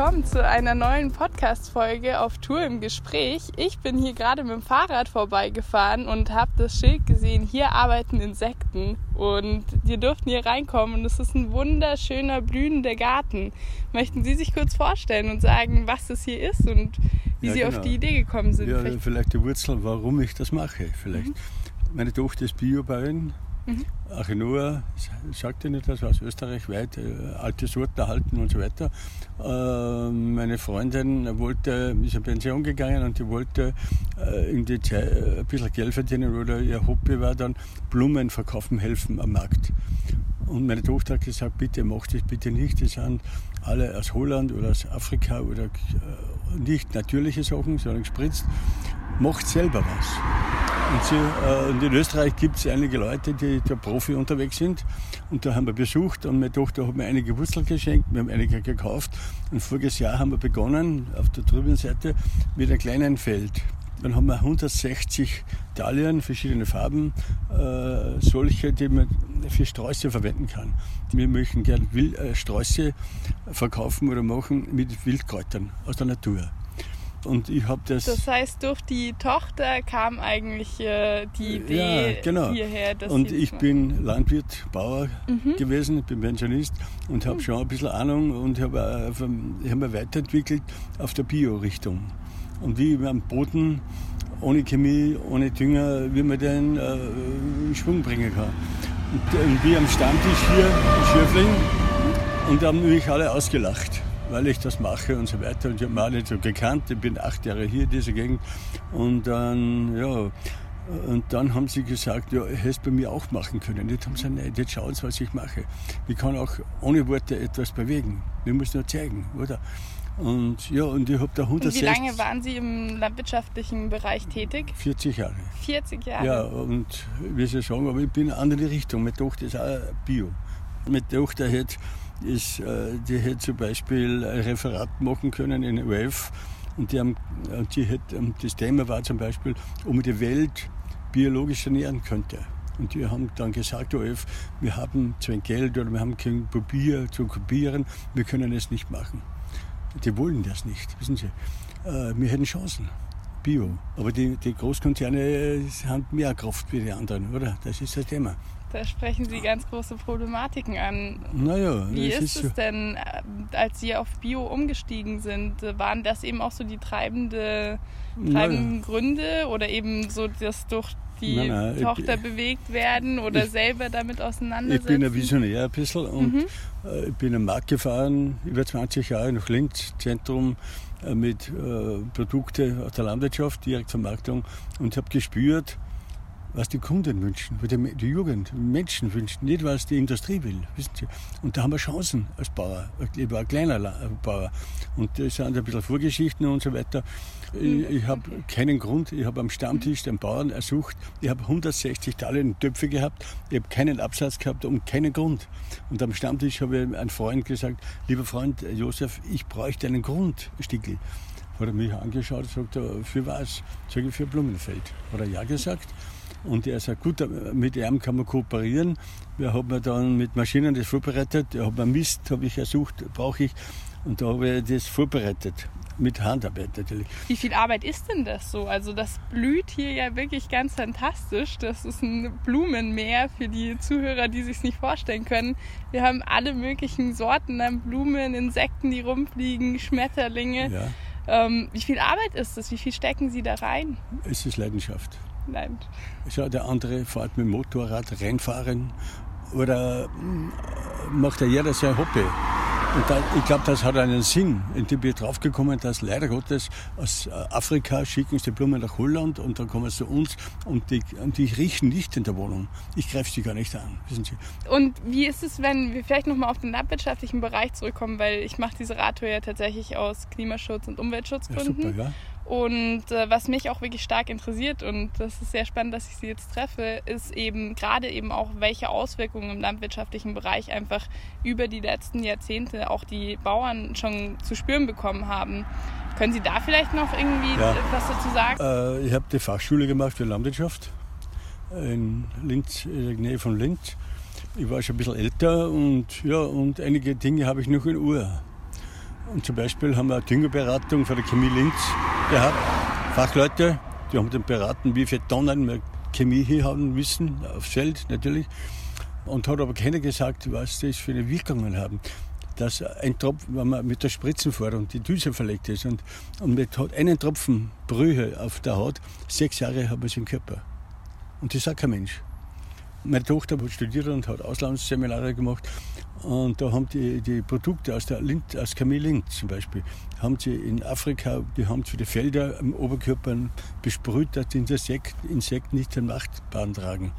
willkommen zu einer neuen Podcast-Folge auf Tour im Gespräch. Ich bin hier gerade mit dem Fahrrad vorbeigefahren und habe das Schild gesehen, hier arbeiten Insekten. Und wir durften hier reinkommen und es ist ein wunderschöner, blühender Garten. Möchten Sie sich kurz vorstellen und sagen, was das hier ist und wie Ja, Sie auf genau. die Idee gekommen sind? Ja, Vielleicht- vielleicht die Wurzel, warum ich das mache. Vielleicht. Mhm. Meine Tochter ist Biobäuerin. Mhm. Achenor, sagt nicht das, aus Österreich weit, äh, alte Sorten erhalten und so weiter. Äh, meine Freundin wollte, ist in Pension gegangen und die wollte äh, in die Zeit äh, ein bisschen Geld verdienen oder ihr Hobby war dann Blumen verkaufen helfen am Markt. Und meine Tochter hat gesagt, bitte mach das bitte nicht. Die sind alle aus Holland oder aus Afrika oder äh, nicht natürliche Sachen, sondern gespritzt. Macht selber was. Und, sie, äh, und in Österreich gibt es einige Leute, die da Profi unterwegs sind. Und da haben wir besucht und meine Tochter hat mir einige Wurzeln geschenkt. Wir haben einige gekauft. Und voriges Jahr haben wir begonnen auf der drüben Seite mit einem kleinen Feld. Dann haben wir 160 Dahlien, verschiedene Farben, äh, solche, die man für Sträuße verwenden kann. Wir möchten gerne Wil- äh, Sträuße verkaufen oder machen mit Wildkräutern aus der Natur. Und ich habe das, Das heißt, durch die Tochter kam eigentlich äh, die Idee Ja, genau. hierher. Und ich bin Landwirt, Bauer Mhm. gewesen, ich bin Pensionist und habe schon ein bisschen Ahnung und habe hab mich weiterentwickelt auf der Bio-Richtung. Und wie man am Boden ohne Chemie, ohne Dünger, wie man den äh, in Schwung bringen kann. Und, äh, und wie am Stammtisch hier in Schöfling und da haben mich alle ausgelacht, weil ich das mache und so weiter. Und ich habe mich nicht so gekannt. Ich bin acht Jahre hier in dieser Gegend. Und dann, ja, und dann haben sie gesagt, ja, hättest du bei mir auch machen können. Jetzt haben sie gesagt, nein, jetzt schauen sie, was ich mache. Ich kann auch ohne Worte etwas bewegen. Wir müssen nur zeigen, oder? Und ja, und ich habe da Und wie 160, lange waren Sie im landwirtschaftlichen Bereich tätig? 40 Jahre. 40 Jahre. Ja, und wie Sie sagen, aber ich bin in eine andere Richtung. Meine Tochter ist auch Bio. Meine Tochter hätte, ist, äh, die hätte zum Beispiel ein Referat machen können in OF. Und, die haben, und die hätte, und das Thema war zum Beispiel, ob man die Welt biologisch ernähren könnte. Und die haben dann gesagt, OF, wir haben zwar Geld oder wir haben kein Papier zu kopieren, wir können es nicht machen. Die wollen das nicht, wissen Sie. Äh, wir hätten Chancen. Bio. Aber die, die Großkonzerne haben mehr Kraft wie die anderen, oder? Das ist das Thema. Da sprechen Sie ganz große Problematiken an. Naja, Wie ist es denn, äh, als Sie auf Bio umgestiegen sind? äh, Waren das eben auch so die treibende, treibenden Gründe oder eben so das durch die Nein, nein, ich- Tochter bewegt werden oder ich- selber damit Ich auseinandersetzen? bin ein Visionär ein bisschen und Mhm. äh, ich bin am Markt gefahren, über 20 Jahre nach Linz, Zentrum äh, mit äh, Produkten aus der Landwirtschaft, Direktvermarktung und habe gespürt, was die Kunden wünschen, was die, die Jugend, die Menschen wünschen, nicht was die Industrie will. Wissen Sie? Und da haben wir Chancen als Bauer. Ich war ein kleiner La- Bauer. Und das sind ein bisschen Vorgeschichten und so weiter. Ich, ich habe keinen Grund. Ich habe am Stammtisch den Bauern ersucht. Ich habe 160 Taler Töpfe gehabt. Ich habe keinen Absatz gehabt und keinen Grund. Und am Stammtisch habe ich einem Freund gesagt, lieber Freund Josef, ich bräuchte einen Grund, Stickel. Hat er mich angeschaut und sagt, er, für was? Sag ich, für Blumenfeld. Hat er ja gesagt. Und er sagt, gut, mit ihm kann man kooperieren. Wir haben mir dann mit Maschinen das vorbereitet. Er hat mir Mist, habe ich ersucht, brauche ich. Und da habe ich das vorbereitet. Mit Handarbeit natürlich. Wie viel Arbeit ist denn das so? Also das blüht hier ja wirklich ganz fantastisch. Das ist ein Blumenmeer für die Zuhörer, die sich nicht vorstellen können. Wir haben alle möglichen Sorten an Blumen, Insekten, die rumfliegen, Schmetterlinge. Ja, Ähm, wie viel Arbeit ist das? Wie viel stecken Sie da rein? es ist Leidenschaft. Nein. Schau, der andere fährt mit dem Motorrad, Rennfahren oder mm, macht ja jeder sein Hobby. Und da, ich glaube, das hat einen Sinn. Und ich bin draufgekommen, dass leider Gottes aus äh, Afrika schicken sie die Blumen nach Holland und dann kommen sie zu uns und die, und die riechen nicht in der Wohnung. Ich greife sie gar nicht an, wissen Sie. Und wie ist es, wenn wir vielleicht nochmal auf den landwirtschaftlichen Bereich zurückkommen, weil ich mache diese Radtour ja tatsächlich aus Klimaschutz- und Ja, Umweltschutzgründen. super, ja. Und äh, was mich auch wirklich stark interessiert, und das ist sehr spannend, dass ich Sie jetzt treffe, ist eben gerade eben auch, welche Auswirkungen im landwirtschaftlichen Bereich einfach über die letzten Jahrzehnte auch die Bauern schon zu spüren bekommen haben. Können Sie da vielleicht noch irgendwie Ja. was dazu sagen? Äh, ich habe die Fachschule gemacht für Landwirtschaft in Linz, in der Nähe von Linz. Ich war schon ein bisschen älter und, ja, und einige Dinge habe ich noch in Uhr. Und zum Beispiel haben wir eine Düngerberatung von der Chemie Linz gehabt. Fachleute, die haben dann beraten, wie viele Tonnen wir Chemie hier haben müssen, aufs Feld natürlich. Und hat aber keiner gesagt, was das für eine Wirkungen haben. Dass ein Tropfen, wenn man mit der Spritzen fährt und die Düse verlegt ist und, und mit einen Tropfen Brühe auf der Haut, sechs Jahre haben wir es im Körper. Und das sagt kein Mensch. Meine Tochter hat studiert und hat Auslandsseminare gemacht. Und da haben die, die Produkte aus der Lind, aus Camille Lind zum Beispiel, haben sie in Afrika, die haben sie die Felder im Oberkörper besprüht, dass die Insekten nicht den Machtbahn tragen.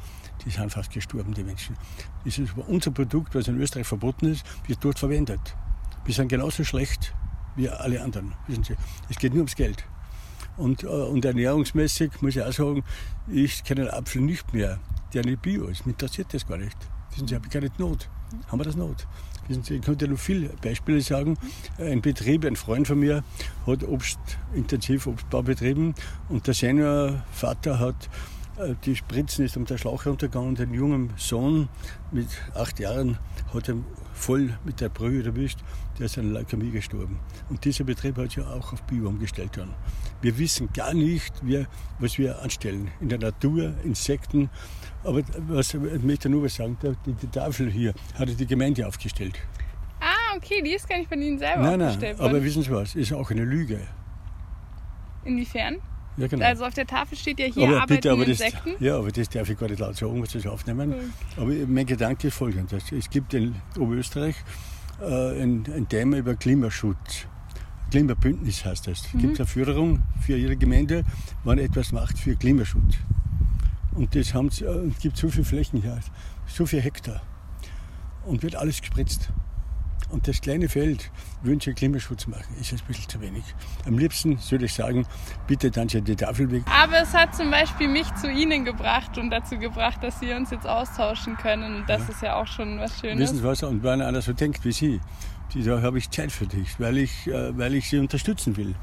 Die sind fast gestorben, die Menschen. Das ist unser Produkt, was in Österreich verboten ist, wird dort verwendet. Wir sind genauso schlecht wie alle anderen. Wissen Sie, es geht nur ums Geld. Und, äh, und ernährungsmäßig muss ich auch sagen, ich kenne den Apfel nicht mehr der nicht bio ist. Mich interessiert das gar nicht. Wissen Sie, habe ich gar nicht Not. Haben wir das Not? Wissen Sie, ich könnte noch viele Beispiele sagen. Ein Betrieb, ein Freund von mir, hat Obst, intensiv Obstbau betrieben und der Seniorvater hat die Spritzen ist um den Schlauch runtergegangen und ein junger Sohn mit acht Jahren hat ihn voll mit der Brühe erwischt, der ist an Leukämie gestorben. Und dieser Betrieb hat sich auch auf Bio umgestellt. Dann. Wir wissen gar nicht, wir, was wir anstellen. In der Natur, Insekten. Aber was, ich möchte nur was sagen, die, die Tafel hier hat die Gemeinde aufgestellt. Ah, okay, die ist gar nicht von Ihnen selber nein, aufgestellt nein, aber wissen Sie was, ist auch eine Lüge. Inwiefern? Ja, genau. Also auf der Tafel steht ja hier aber arbeiten bitte, aber Insekten. Das, ja, aber das darf ich gar nicht laut sagen, was das aufnehmen. Okay. Aber mein Gedanke ist folgendes. Es gibt in Oberösterreich äh, ein, ein Thema über Klimaschutz. Klimabündnis heißt das. Mhm. Gibt es eine Förderung für jede Gemeinde, wann etwas macht für Klimaschutz. Und das haben, äh, gibt so viele Flächen hier, so viele Hektar. Und wird alles gespritzt. Und das kleine Feld wünsche Klimaschutz machen, ist ein bisschen zu wenig. Am liebsten würde ich sagen, bitte dann schon die Tafel weg. Aber es hat zum Beispiel mich zu Ihnen gebracht und dazu gebracht, dass wir uns jetzt austauschen können. Und das ja. ist ja auch schon was Schönes. Wissen Sie was? Und wenn einer so denkt wie Sie, da habe ich Zeit für dich, weil ich, äh, weil ich Sie unterstützen will.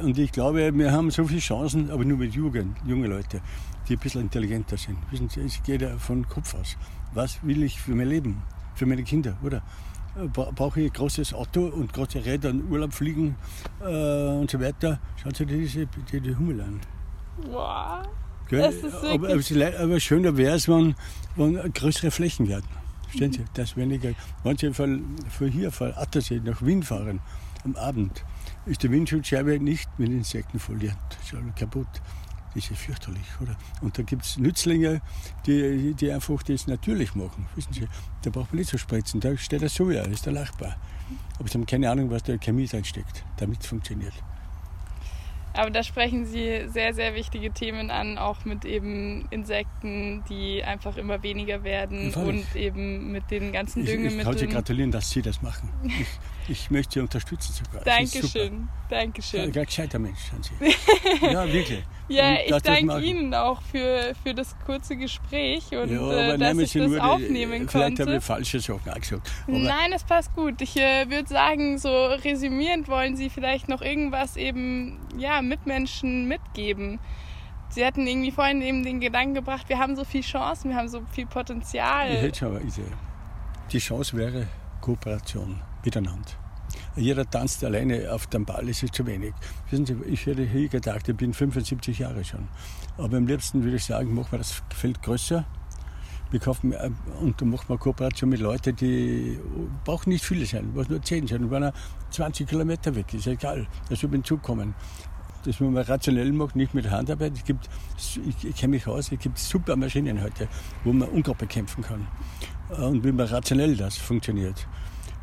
Und ich glaube, wir haben so viele Chancen, aber nur mit Jugend, junge Leute, die ein bisschen intelligenter sind. Wissen Sie, es geht ja von Kopf aus. Was will ich für mein Leben, für meine Kinder, oder? Brauche ich ein großes Auto und große Räder und Urlaub fliegen äh, und so weiter. Schauen Sie diese, die, die Hummel an. Wow. Das ist aber, aber, aber schöner wäre es, wenn, wenn größere Flächen werden. Verstehen Sie? Das weniger. Manche von, von hier, von Attersee nach Wien fahren am Abend, ist die Windschutzscheibe nicht mit Insekten foliert. Das ist kaputt. Das ist fürchterlich, oder? Und da gibt es Nützlinge, die, die einfach das natürlich machen. Wissen Sie, da braucht man nicht so spritzen. Da steht der Soja, das ist der lachbar. Aber sie haben keine Ahnung, was da Chemie reinsteckt, damit es funktioniert. Aber da sprechen Sie sehr, sehr wichtige Themen an, auch mit eben Insekten, die einfach immer weniger werden und eben mit den ganzen Düngemitteln. Ich, ich kann Sie gratulieren, dass Sie das machen. Ich, ich möchte Sie unterstützen sogar. Dankeschön, Dankeschön. Ja, gescheiter Mensch sind Sie. ja, wirklich. ja, und ich danke Ihnen auch für, für das kurze Gespräch und ja, äh, dass ich das nur aufnehmen die, konnte. Vielleicht habe ich falsche Sachen gesagt. Nein, es passt gut. Ich äh, würde sagen, so resümierend wollen Sie vielleicht noch irgendwas eben ja, Mitmenschen mitgeben. Sie hatten irgendwie vorhin eben den Gedanken gebracht, wir haben so viele Chancen, wir haben so viel Potenzial. Ich hätte aber die Chance wäre Kooperation miteinander. Jeder tanzt alleine auf dem Ball, ist es zu wenig. Wissen Sie, ich hätte hier gedacht, ich bin 75 Jahre schon. Aber am liebsten würde ich sagen, machen wir das Feld größer. Wir kaufen, äh, und dann machen wir Kooperation mit Leuten, die brauchen nicht viele sein, was nur 10 sein. Und wenn er 20 Kilometer weg ist, egal, das wird hinzukommen. Das muss man rationell machen, nicht mit Handarbeit. Es gibt, ich, ich kenne mich aus, es gibt super Maschinen heute, wo man Unkraut bekämpfen kann. Und wie man rationell das funktioniert.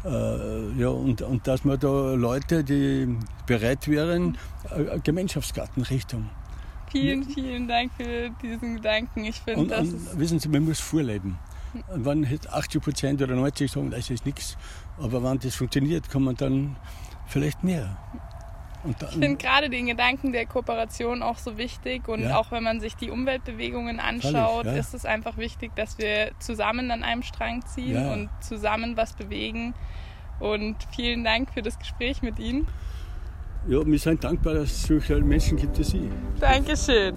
Äh, ja, und, und dass man da Leute, die bereit wären, äh, Gemeinschaftsgartenrichtung. Vielen, vielen Dank für diesen Gedanken. Ich finde, das und, Wissen Sie, man muss vorleben. Und wenn 80 Prozent oder 90 sagen, das ist nichts, aber wenn das funktioniert, kann man dann vielleicht mehr. Ich finde gerade den Gedanken der Kooperation auch so wichtig und ja. auch wenn man sich die Umweltbewegungen anschaut, Völlig, ja. ist es einfach wichtig, dass wir zusammen an einem Strang ziehen ja. und zusammen was bewegen. Und vielen Dank für das Gespräch mit Ihnen. Ja, wir sind dankbar, dass es solche Menschen gibt wie Sie. Dankeschön.